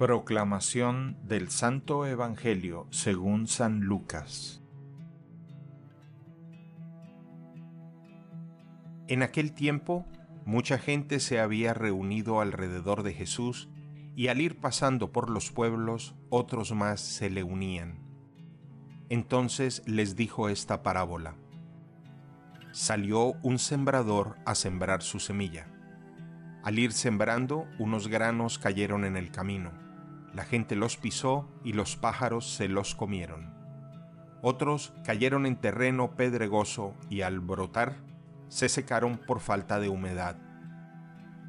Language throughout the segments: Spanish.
Proclamación del Santo Evangelio según San Lucas En aquel tiempo, mucha gente se había reunido alrededor de Jesús y al ir pasando por los pueblos, otros más se le unían. Entonces les dijo esta parábola. Salió un sembrador a sembrar su semilla. Al ir sembrando, unos granos cayeron en el camino la gente los pisó y los pájaros se los comieron. Otros cayeron en terreno pedregoso y al brotar se secaron por falta de humedad.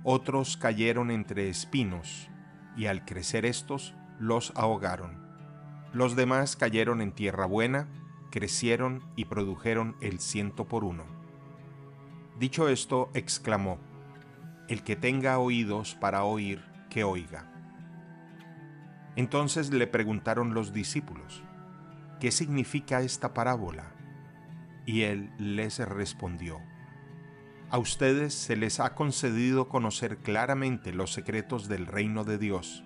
Otros cayeron entre espinos y al crecer estos los ahogaron. Los demás cayeron en tierra buena, crecieron y produjeron el ciento por uno. Dicho esto, exclamó, El que tenga oídos para oír, que oiga. Entonces le preguntaron los discípulos, ¿qué significa esta parábola? Y él les respondió, a ustedes se les ha concedido conocer claramente los secretos del reino de Dios.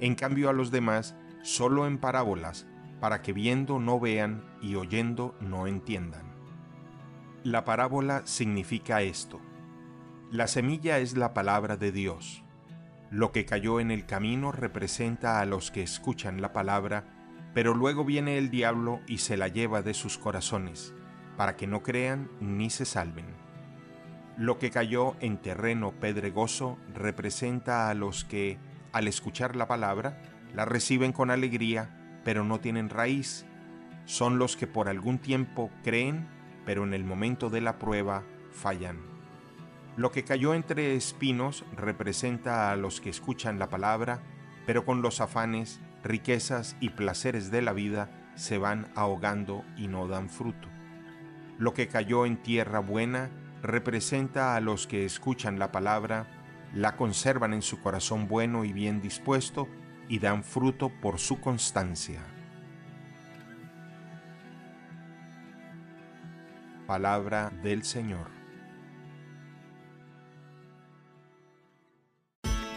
En cambio a los demás, solo en parábolas, para que viendo no vean y oyendo no entiendan. La parábola significa esto. La semilla es la palabra de Dios. Lo que cayó en el camino representa a los que escuchan la palabra, pero luego viene el diablo y se la lleva de sus corazones, para que no crean ni se salven. Lo que cayó en terreno pedregoso representa a los que, al escuchar la palabra, la reciben con alegría, pero no tienen raíz. Son los que por algún tiempo creen, pero en el momento de la prueba fallan. Lo que cayó entre espinos representa a los que escuchan la palabra, pero con los afanes, riquezas y placeres de la vida se van ahogando y no dan fruto. Lo que cayó en tierra buena representa a los que escuchan la palabra, la conservan en su corazón bueno y bien dispuesto y dan fruto por su constancia. Palabra del Señor.